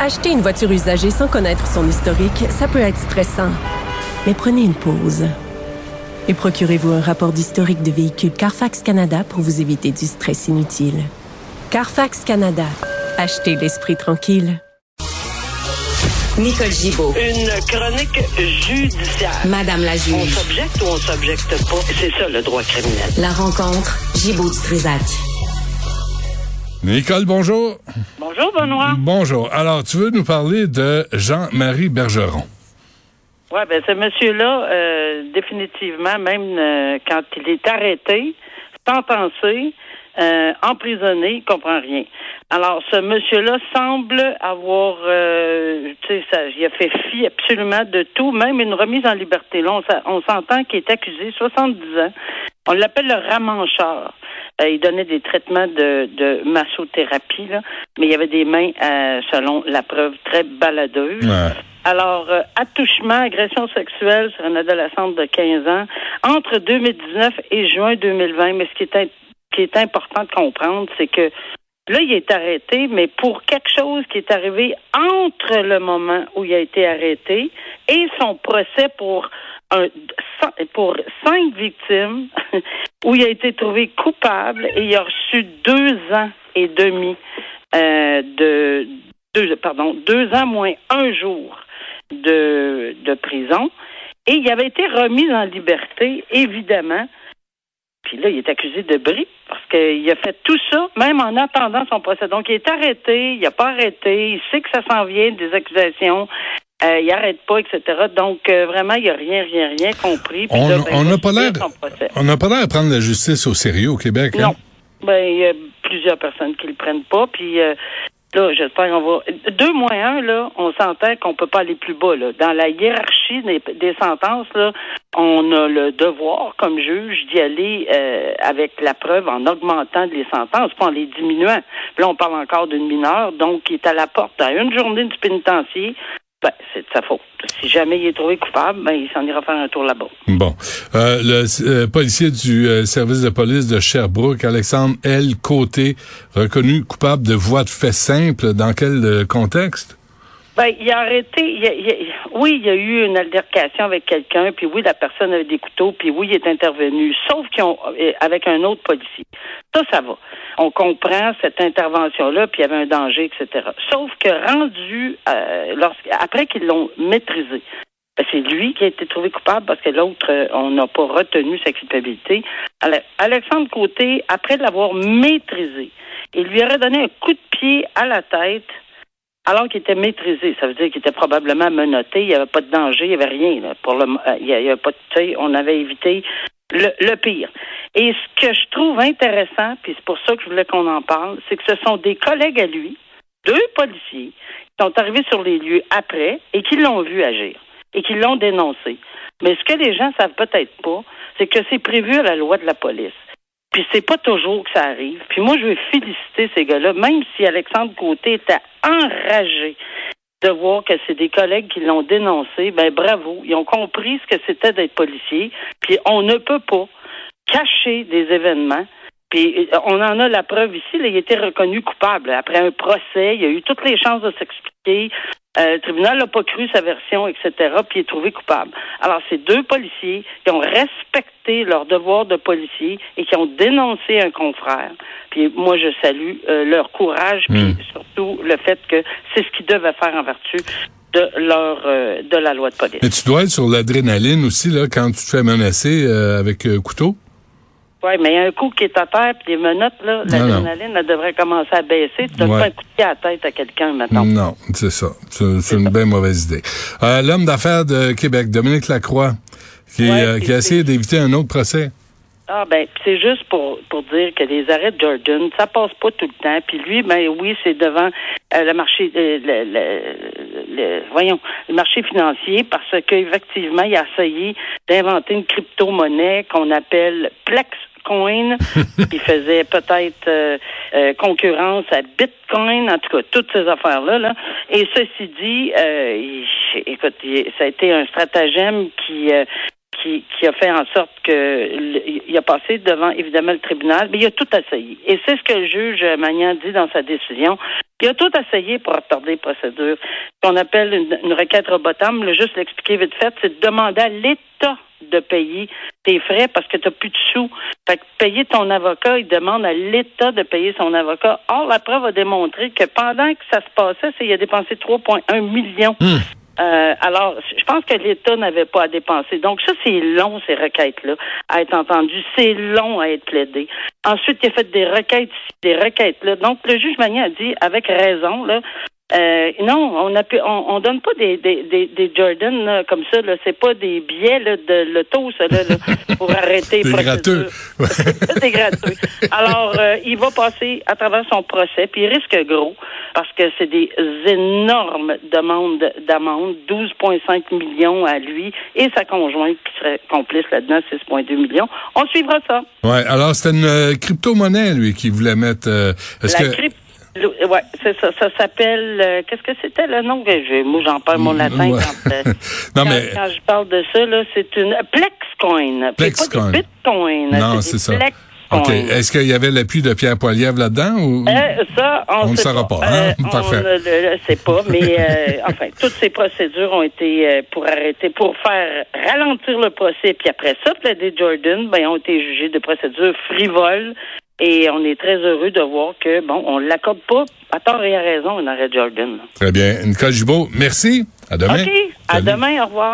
Acheter une voiture usagée sans connaître son historique, ça peut être stressant. Mais prenez une pause. Et procurez-vous un rapport d'historique de véhicule Carfax Canada pour vous éviter du stress inutile. Carfax Canada. Achetez l'esprit tranquille. Nicole Gibaud. Une chronique judiciaire. Madame la On juge. s'objecte ou on s'objecte pas. C'est ça le droit criminel. La rencontre. Gibaud du Trisac. Nicole, bonjour. Bonjour, Benoît. Bonjour. Alors, tu veux nous parler de Jean-Marie Bergeron? Oui, ben ce monsieur-là, euh, définitivement, même euh, quand il est arrêté, sentencé, euh, emprisonné, il comprend rien. Alors, ce monsieur-là semble avoir, euh, tu sais, ça, il a fait fi absolument de tout, même une remise en liberté. Là, on, on s'entend qu'il est accusé, 70 ans. On l'appelle le ramancheur. Euh, il donnait des traitements de, de massothérapie, là, mais il y avait des mains, euh, selon la preuve, très baladeuses. Ouais. Alors, euh, attouchement, agression sexuelle sur une adolescente de 15 ans entre 2019 et juin 2020. Mais ce qui est, qui est important de comprendre, c'est que là, il est arrêté, mais pour quelque chose qui est arrivé entre le moment où il a été arrêté et son procès pour pour cinq victimes où il a été trouvé coupable et il a reçu deux ans et demi euh, de deux, pardon, deux ans moins un jour de, de prison. Et il avait été remis en liberté, évidemment. Puis là, il est accusé de bris parce qu'il a fait tout ça, même en attendant son procès. Donc, il est arrêté, il n'a pas arrêté, il sait que ça s'en vient, des accusations. Euh, il arrête pas, etc. Donc, euh, vraiment, il n'a rien, rien, rien compris. Puis On là, ben, n'a pas l'air on n'a pas l'air de prendre la justice au sérieux au Québec. hein? Non. Ben, il y a plusieurs personnes qui le prennent pas. Puis euh, là, j'espère qu'on va. Deux moins un, là, on s'entend qu'on peut pas aller plus bas. Là. Dans la hiérarchie des, des sentences, là, on a le devoir, comme juge, d'y aller euh, avec la preuve en augmentant les sentences, pas en les diminuant. Puis là, on parle encore d'une mineure, donc qui est à la porte à une journée du pénitencier. Ben, c'est de sa faute. Si jamais il est trouvé coupable, ben, il s'en ira faire un tour là-bas. Bon. Euh, le euh, policier du euh, service de police de Sherbrooke, Alexandre L. Côté, reconnu coupable de voie de fait simple. Dans quel euh, contexte? Ben, il a arrêté. il a- il a- oui, il y a eu une altercation avec quelqu'un, puis oui, la personne avait des couteaux, puis oui, il est intervenu. Sauf qu'ils ont euh, avec un autre policier. Ça, ça va. On comprend cette intervention-là, puis il y avait un danger, etc. Sauf que rendu euh, lorsque, après qu'ils l'ont maîtrisé, ben, c'est lui qui a été trouvé coupable parce que l'autre, euh, on n'a pas retenu sa culpabilité. Ale- Alexandre Côté, après l'avoir maîtrisé, il lui aurait donné un coup de pied à la tête alors qu'il était maîtrisé. Ça veut dire qu'il était probablement menotté, il n'y avait pas de danger, il n'y avait rien. Pour le, euh, il y a- il y a pas de, on avait évité le, le pire. Et ce que je trouve intéressant, puis c'est pour ça que je voulais qu'on en parle, c'est que ce sont des collègues à lui, deux policiers, qui sont arrivés sur les lieux après et qui l'ont vu agir et qui l'ont dénoncé. Mais ce que les gens savent peut-être pas, c'est que c'est prévu à la loi de la police. Puis c'est pas toujours que ça arrive. Puis moi, je veux féliciter ces gars-là, même si Alexandre Côté était enragé de voir que c'est des collègues qui l'ont dénoncé, ben bravo, ils ont compris ce que c'était d'être policier. Puis on ne peut pas cacher des événements. Puis euh, on en a la preuve ici, là, il a été reconnu coupable. Après un procès, il a eu toutes les chances de s'expliquer. Euh, le tribunal n'a pas cru sa version, etc., puis il est trouvé coupable. Alors, c'est deux policiers qui ont respecté leur devoir de policier et qui ont dénoncé un confrère. Puis moi, je salue euh, leur courage, puis surtout le fait que c'est ce qu'ils devaient faire en vertu de leur euh, de la loi de police. Mais tu dois être sur l'adrénaline aussi là quand tu te fais menacer avec couteau. Oui, mais il y a un coup qui est à terre, puis les menottes, là, l'adrénaline, elle devrait commencer à baisser. Tu donnes Ouais. pas un coup de pied à la tête à quelqu'un maintenant. Non, c'est ça. C'est une bien mauvaise idée. Euh, L'homme d'affaires de Québec, Dominique Lacroix, qui, Ouais, euh, qui a essayé d'éviter un autre procès. Ah ben c'est juste pour pour dire que les arrêts de Jordan, ça passe pas tout le temps. Puis lui, ben oui, c'est devant euh, le marché, euh, le, le, voyons, le marché financier parce qu'effectivement, il a essayé d'inventer une crypto-monnaie qu'on appelle Plex Coin, qui faisait peut-être euh, concurrence à Bitcoin, en tout cas, toutes ces affaires-là. Là. Et ceci dit, euh, écoute, ça a été un stratagème qui qui, qui, a fait en sorte que il a passé devant évidemment le tribunal, mais il a tout essayé. Et c'est ce que le juge Magnan dit dans sa décision. Il a tout essayé pour retarder la procédure. Ce qu'on appelle une, requête robotame, le juste l'expliquer vite fait, c'est de demander à l'État de payer tes frais parce que tu n'as plus de sous. Fait que payer ton avocat, il demande à l'État de payer son avocat. Or, la preuve a démontré que pendant que ça se passait, il a dépensé 3,1 millions. Hmm. Euh, alors, je pense que l'État n'avait pas à dépenser. Donc, ça, c'est long, ces requêtes-là, à être entendues. C'est long à être plaidé. Ensuite, il a fait des requêtes des requêtes-là. Donc, le juge Magnin a dit, avec raison, là, euh, non, on a pu, on, on, donne pas des des des, des Jordan là, comme ça. Là, c'est pas des billets là, de l'auto, ça là, là, pour arrêter. des gratuits. c'est gratuit. Alors, euh, il va passer à travers son procès, puis il risque gros parce que c'est des énormes demandes d'amende, 12,5 millions à lui et sa conjointe qui serait complice là-dedans, 6,2 millions. On suivra ça. Ouais. Alors, c'était une euh, crypto-monnaie lui qui voulait mettre. est-ce que oui, c'est ça. Ça s'appelle. Euh, qu'est-ce que c'était le nom? Que j'ai? Moi, j'en parle mon latin quand, euh, non, mais... quand, je parle de ça. là, C'est une Plexcoin. Plexcoin. Pas Bitcoin. Non, c'est ça. OK. Est-ce qu'il y avait l'appui de Pierre Poilievre là-dedans ou euh, ça, on, ne saura pas. Hein? Parfait. On ne le sait pas, mais enfin, toutes ces procédures ont été pour arrêter, pour faire ralentir le procès. Puis après ça, des Jordan, ben, ont été jugés de procédures frivoles et on est très heureux de voir que, bon, on ne l'accorde pas à tort et à raison, un arrêt Jordan. Très bien. Nicole Gibault, merci. À demain. OK. À demain. Au revoir.